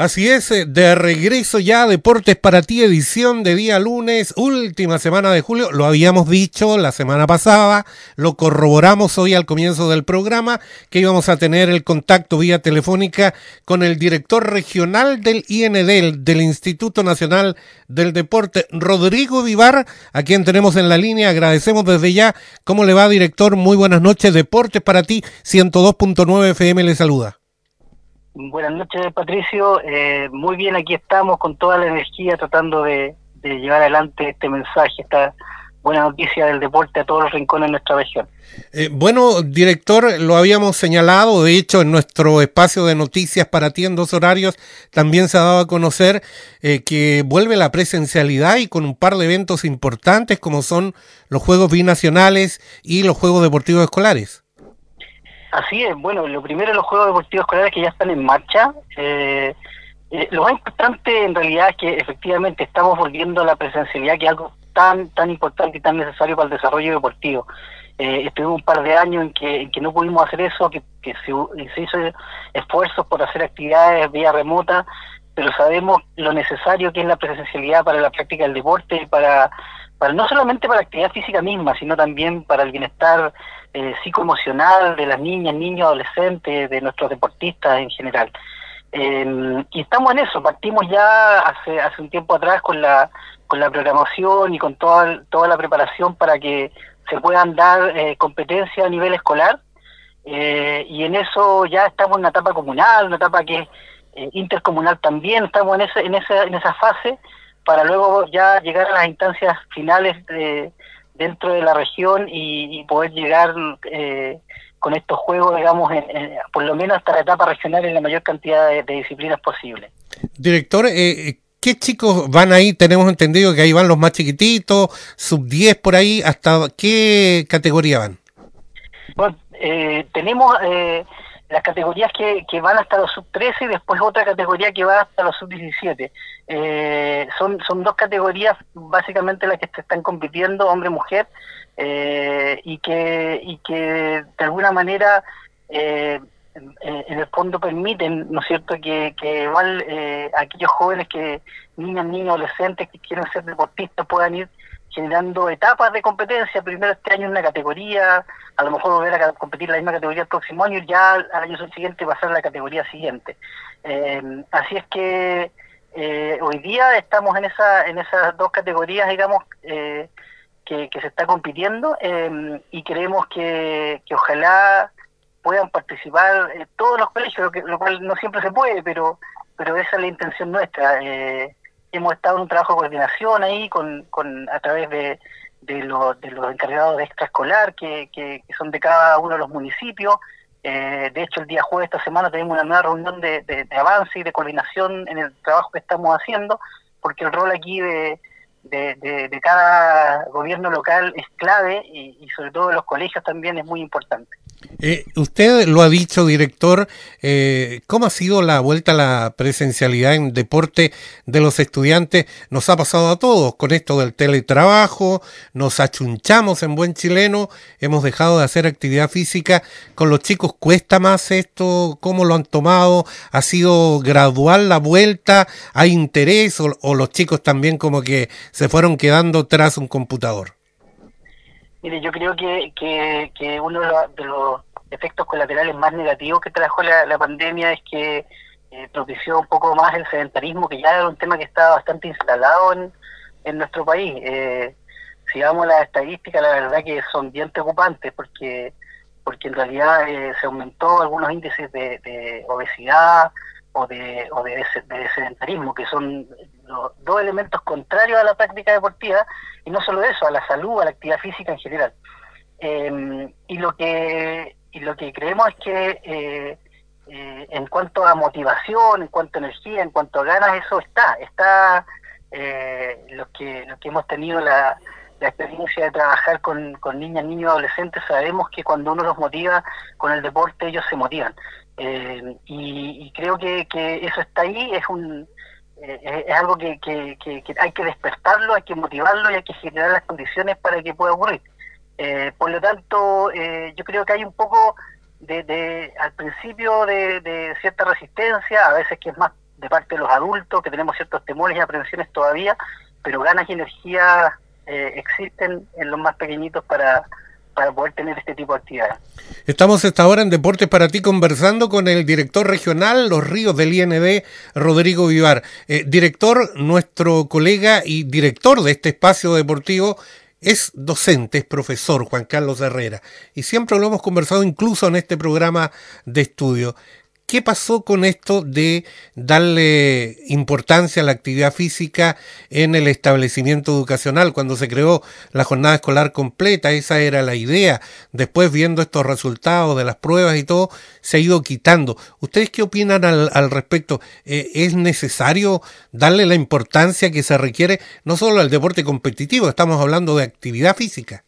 Así es, eh, de regreso ya Deportes para ti, edición de día lunes, última semana de julio. Lo habíamos dicho la semana pasada, lo corroboramos hoy al comienzo del programa, que íbamos a tener el contacto vía telefónica con el director regional del IND, del Instituto Nacional del Deporte, Rodrigo Vivar, a quien tenemos en la línea. Agradecemos desde ya. ¿Cómo le va, director? Muy buenas noches. Deportes para ti, 102.9 FM le saluda. Buenas noches, Patricio. Eh, muy bien, aquí estamos con toda la energía tratando de, llevar adelante este mensaje, esta buena noticia del deporte a todos los rincones de nuestra región. Eh, bueno, director, lo habíamos señalado, de hecho, en nuestro espacio de noticias para ti en dos horarios también se ha dado a conocer eh, que vuelve la presencialidad y con un par de eventos importantes como son los Juegos Binacionales y los Juegos Deportivos Escolares. Así es, bueno, lo primero los Juegos Deportivos Escolares que ya están en marcha. Eh, eh, lo más importante en realidad es que efectivamente estamos volviendo a la presencialidad, que es algo tan tan importante y tan necesario para el desarrollo deportivo. Eh, estuvimos un par de años en que, en que no pudimos hacer eso, que, que se, se, hizo esfuerzos por hacer actividades vía remota, pero sabemos lo necesario que es la presencialidad para la práctica del deporte, para, para no solamente para la actividad física misma, sino también para el bienestar eh, psicoemocional de las niñas, niños, adolescentes, de nuestros deportistas en general. Eh, y estamos en eso, partimos ya hace, hace un tiempo atrás con la, con la programación y con toda, toda la preparación para que se puedan dar eh, competencias a nivel escolar. Eh, y en eso ya estamos en una etapa comunal, una etapa que es intercomunal también, estamos en, ese, en, esa, en esa fase para luego ya llegar a las instancias finales de, dentro de la región y, poder llegar eh, con estos juegos, digamos, por lo menos hasta la etapa regional en la mayor cantidad de, disciplinas posible. Director, eh, eh, ¿qué chicos van ahí? Tenemos entendido que ahí van los más chiquititos, sub 10 por ahí, ¿hasta qué categoría van? Bueno, tenemos las categorías que, que van hasta los sub 13 y después otra categoría que va hasta los sub 17. Eh, son, son dos categorías básicamente las que están compitiendo, hombre-mujer, eh, y, que, y que de alguna manera eh, en el fondo permiten, ¿no es cierto?, que, que igual aquellos jóvenes que, niñas, niños, adolescentes que quieren ser deportistas puedan ir generando etapas de competencia, primero este año en una categoría, a lo mejor volver a competir en la misma categoría el próximo año y ya al año siguiente pasar a la categoría siguiente. Eh, así es que eh, hoy día estamos en esa en esas dos categorías, digamos, eh, que, se está compitiendo y creemos que, que ojalá puedan participar todos los colegios, lo, lo, cual no siempre se puede, pero pero esa es la intención nuestra. Eh, hemos estado en un trabajo de coordinación ahí con, con a través de, de, de los encargados de extraescolar que, que, son de cada uno de los municipios. Eh, de hecho, el día jueves de esta semana tenemos una nueva reunión de, avance y de coordinación en el trabajo que estamos haciendo, porque el rol aquí de, de, cada gobierno local es clave y, y sobre todo de los colegios también es muy importante. Eh, usted lo ha dicho, director, eh, ¿cómo ha sido la vuelta a la presencialidad en deporte de los estudiantes? Nos ha pasado a todos con esto del teletrabajo, nos achunchamos en buen chileno, hemos dejado de hacer actividad física. ¿Con los chicos cuesta más esto? ¿Cómo lo han tomado? ¿Ha sido gradual la vuelta? ¿Hay interés o, o los chicos también como que se fueron quedando tras un computador? Mire, yo creo que, que, uno de los efectos colaterales más negativos que trajo la, pandemia es que eh, propició un poco más el sedentarismo, que ya era un tema que estaba bastante instalado en, en nuestro país. Eh, si vamos a las estadísticas, la verdad que son bien preocupantes, porque porque en realidad eh, se aumentó algunos índices de, obesidad o de, o de, de sedentarismo, que son dos elementos contrarios a la práctica deportiva y no solo eso, a la salud, a la actividad física en general. Em, y lo que y lo que creemos es que eh, eh, en cuanto a motivación, en cuanto a energía, en cuanto a ganas, eso está. Está eh, los que los que hemos tenido la, experiencia de trabajar con, con niñas, niños, adolescentes, sabemos que cuando uno los motiva con el deporte, ellos se motivan. Em, y, creo que, que eso está ahí, es un eh, es algo que, que, hay que despertarlo, hay que motivarlo y hay que generar las condiciones para que pueda ocurrir. Eh, por lo tanto, eh, yo creo que hay un poco de, al principio de, cierta resistencia, a veces que es más de parte de los adultos, que tenemos ciertos temores y aprensiones todavía, pero ganas y energía eh, existen en los más pequeñitos para, para poder tener este tipo de actividades. Estamos esta hora en Deportes para ti conversando con el director regional Los Ríos del IND, Rodrigo Vivar. Eh, director, nuestro colega y director de este espacio deportivo es docente, es profesor Juan Carlos Herrera y siempre lo hemos conversado incluso en este programa de estudio. ¿Qué pasó con esto de darle importancia a la actividad física en el establecimiento educacional cuando se creó la jornada escolar completa? Esa era la idea. Después, viendo estos resultados de las pruebas y todo, se ha ido quitando. ¿Ustedes qué opinan al, respecto? Eh, ¿Es necesario darle la importancia que se requiere no solo al deporte competitivo, estamos hablando de actividad física?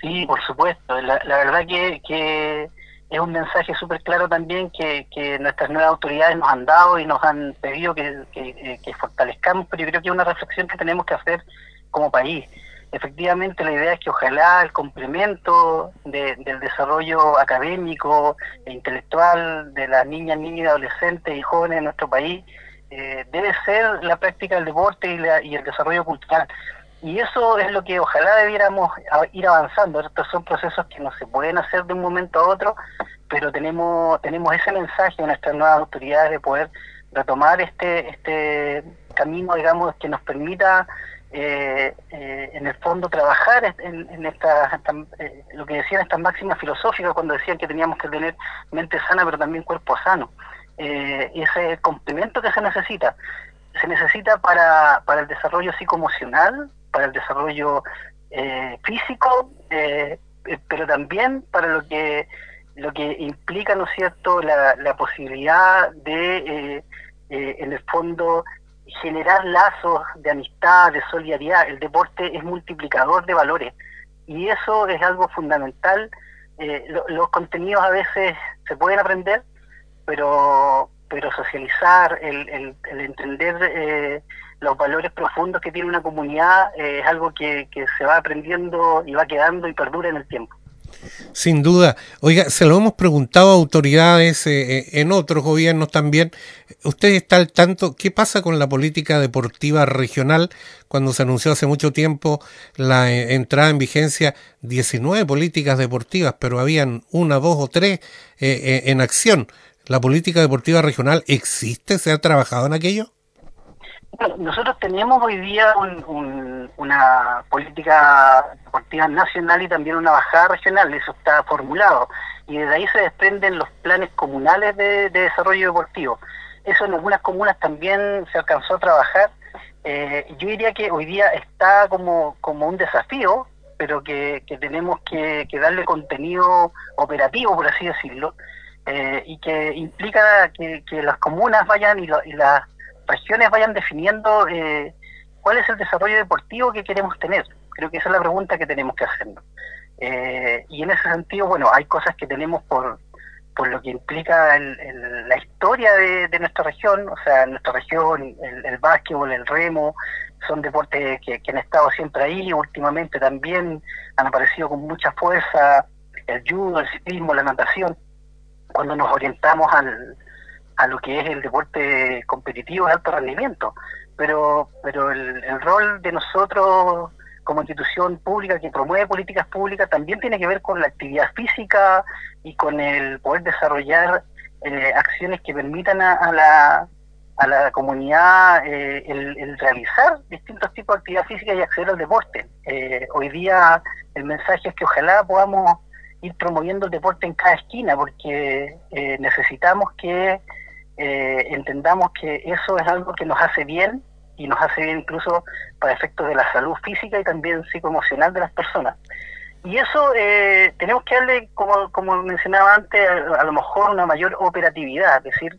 Sí, por supuesto. La, verdad que es un mensaje súper claro también que, nuestras nuevas autoridades nos han dado y nos han pedido que, que, fortalezcamos, pero yo creo que es una reflexión que tenemos que hacer como país. Efectivamente, la idea es que ojalá el complemento del desarrollo académico e intelectual de las niñas, niños, adolescentes y jóvenes de nuestro país eh, debe ser la práctica del deporte y, y el desarrollo cultural. Y eso es lo que ojalá debiéramos ir avanzando. Estos son procesos que no se pueden hacer de un momento a otro, pero tenemos tenemos ese mensaje de nuestras nuevas autoridades de poder retomar este este camino, digamos, que nos permita eh, eh, en el fondo trabajar en, esta, eh, lo que decían estas máximas filosóficas cuando decían que teníamos que tener mente sana pero también cuerpo sano. y ese complemento que se necesita se necesita para, para el desarrollo psicoemocional, para el desarrollo eh, físico, eh, eh, pero también para lo que lo que implica, ¿no es cierto?, la, la posibilidad de, en el fondo, generar lazos de amistad, de solidaridad. El deporte es multiplicador de valores y eso es algo fundamental. los contenidos a veces se pueden aprender, pero pero socializar, el, el, entender eh, los valores profundos que tiene una comunidad eh, es algo que, se va aprendiendo y va quedando y perdura en el tiempo. Sin duda. Oiga, se lo hemos preguntado a autoridades eh, en otros gobiernos también. ¿Usted está al tanto? ¿Qué pasa con la política deportiva regional cuando se anunció hace mucho tiempo la entrada en vigencia 19 políticas deportivas, pero habían una, dos o tres en acción? ¿La política deportiva regional existe? ¿Se ha trabajado en aquello? Nosotros tenemos hoy día una política deportiva nacional y también una bajada regional, eso está formulado. Y desde ahí se desprenden los planes comunales de, desarrollo deportivo. Eso en algunas comunas también se alcanzó a trabajar. Eh, yo diría que hoy día está como, como un desafío, pero que, tenemos que, darle contenido operativo, por así decirlo, eh, y que implica que, las comunas vayan y, las regiones vayan definiendo eh, cuál es el desarrollo deportivo que queremos tener. Creo que esa es la pregunta que tenemos que hacernos. Eh, y en ese sentido, bueno, hay cosas que tenemos por, por lo que implica la historia de, nuestra región, o sea, nuestra región, el, el básquetbol, el remo, son deportes que, que, han estado siempre ahí, últimamente también han aparecido con mucha fuerza el judo, el ciclismo, la natación cuando nos orientamos al, a lo que es el deporte competitivo de alto rendimiento. Pero, pero el, rol de nosotros como institución pública que promueve políticas públicas también tiene que ver con la actividad física y con el poder desarrollar eh, acciones que permitan a, la, a la comunidad eh, el, realizar distintos tipos de actividad física y acceder al deporte. Eh, hoy día el mensaje es que ojalá podamos ir promoviendo el deporte en cada esquina, porque eh, necesitamos que eh, entendamos que eso es algo que nos hace bien y nos hace bien incluso para efectos de la salud física y también psicoemocional de las personas. Y eso eh, tenemos que darle, como, como mencionaba antes, a, lo mejor una mayor operatividad, es decir,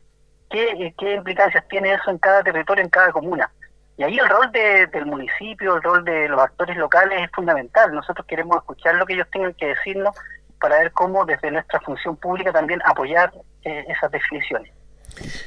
qué, qué implicancias tiene eso en cada territorio, en cada comuna. Y ahí el rol del municipio, el rol de los actores locales es fundamental. Nosotros queremos escuchar lo que ellos tengan que decirnos para ver cómo desde nuestra función pública también apoyar eh, esas definiciones.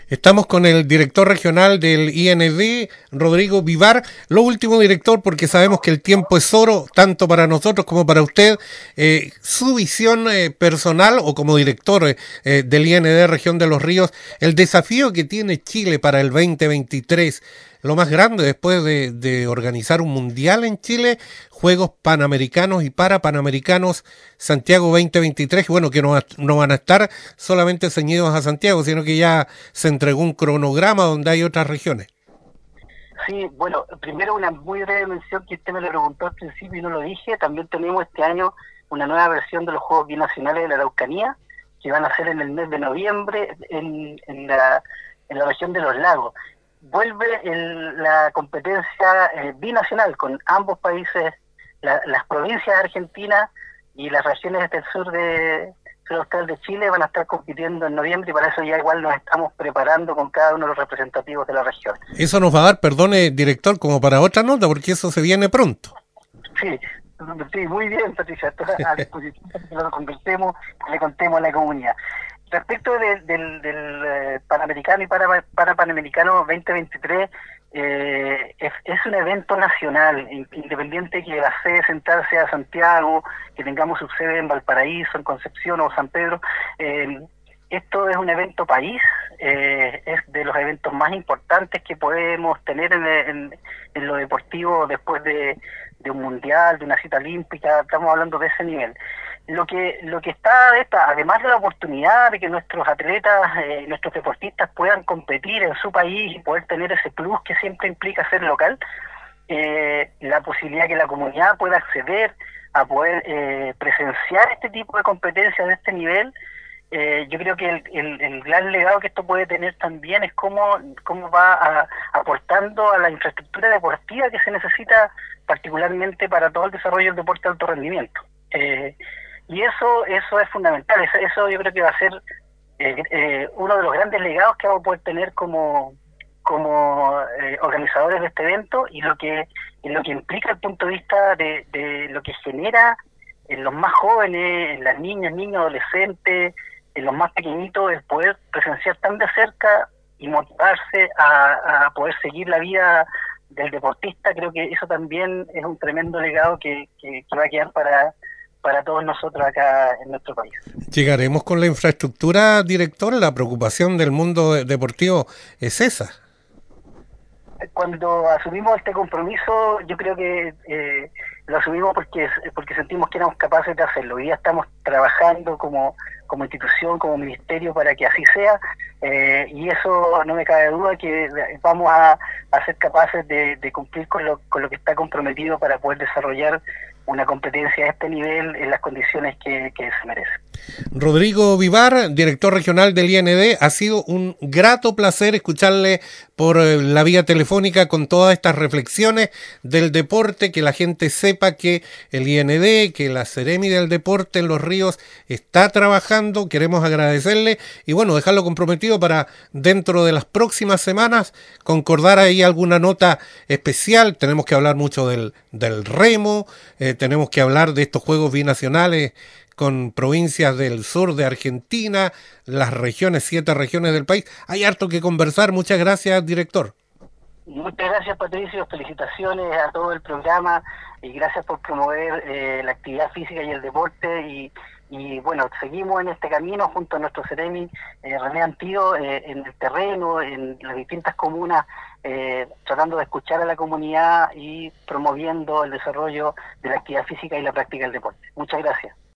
Estamos con el director regional del IND, Rodrigo Vivar. Lo último, director, porque sabemos que el tiempo es oro, tanto para nosotros como para usted. Eh, su visión eh, personal o como director eh, del IND Región de los Ríos, el desafío que tiene Chile para el 2023 lo más grande después de, organizar un mundial en Chile, Juegos Panamericanos y para Panamericanos Santiago 2023, bueno, que no, no van a estar solamente ceñidos a Santiago, sino que ya se entregó un cronograma donde hay otras regiones. Sí, bueno, primero una muy breve mención que usted me lo preguntó al principio y no lo dije, también tenemos este año una nueva versión de los Juegos Binacionales de la Araucanía, que van a ser en el mes de noviembre en, en, la, en la región de los lagos vuelve la competencia eh, binacional con ambos países, las provincias argentinas y las regiones del sur de austral de Chile van a estar compitiendo en noviembre y para eso ya igual nos estamos preparando con cada uno de los representativos de la región. Eso nos va a dar, perdone, director, como para otra nota, porque eso se viene pronto. Sí, sí muy bien, Patricia, a disposición que lo conversemos, le contemos a la comunidad respecto del, del, eh, Panamericano y para, para Panamericano 2023, eh, es, un evento nacional, independiente que la sede central sea Santiago, que tengamos su sede en Valparaíso, en Concepción o San Pedro. Eh, esto es un evento país, es de los eventos más importantes que podemos tener en, en, lo deportivo después de, de un mundial, de una cita olímpica, estamos hablando de ese nivel. Lo que lo que está esta, además de la oportunidad de que nuestros atletas, eh, nuestros deportistas puedan competir en su país y poder tener ese plus que siempre implica ser local, eh, la posibilidad que la comunidad pueda acceder a poder eh, presenciar este tipo de competencias de este nivel, yo creo que el, el, gran legado que esto puede tener también es cómo, cómo va aportando a la infraestructura deportiva que se necesita particularmente para todo el desarrollo del deporte de alto rendimiento. Eh, y eso eso es fundamental, eso, yo creo que va a ser eh, eh, uno de los grandes legados que vamos a poder tener como, como eh, organizadores de este evento y lo que lo que implica el punto de vista de, de lo que genera en los más jóvenes, en las niñas, niños, adolescentes, en los más pequeñitos, el poder presenciar tan de cerca y motivarse a, poder seguir la vida del deportista, creo que eso también es un tremendo legado que, que va a quedar para, para todos nosotros acá en nuestro país. ¿Llegaremos con la infraestructura, director? La preocupación del mundo deportivo es esa. Cuando asumimos este compromiso, yo creo que eh, lo asumimos porque porque sentimos que éramos capaces de hacerlo. Hoy día estamos trabajando como, como institución, como ministerio, para que así sea, eh, y eso no me cabe duda que vamos a, ser capaces de, de cumplir con lo, con lo que está comprometido para poder desarrollar una competencia a este nivel en las condiciones que, se merece. Rodrigo Vivar, director regional del IND, ha sido un grato placer escucharle por eh, la vía telefónica con todas estas reflexiones del deporte, que la gente sepa que el IND, que la Ceremi del Deporte en los ríos está trabajando, queremos agradecerle y bueno, dejarlo comprometido para dentro de las próximas semanas concordar ahí alguna nota especial, tenemos que hablar mucho del, del remo, eh, tenemos que hablar de estos Juegos Binacionales con provincias del sur de Argentina, las regiones, siete regiones del país. Hay harto que conversar. Muchas gracias, director. Muchas gracias, Patricio. Felicitaciones a todo el programa y gracias por promover eh, la actividad física y el deporte. Y, bueno, seguimos en este camino junto a nuestro Ceremi, eh, René Antío, eh, en el terreno, en las distintas comunas eh, tratando de escuchar a la comunidad y promoviendo el desarrollo de la actividad física y la práctica del deporte. Muchas gracias.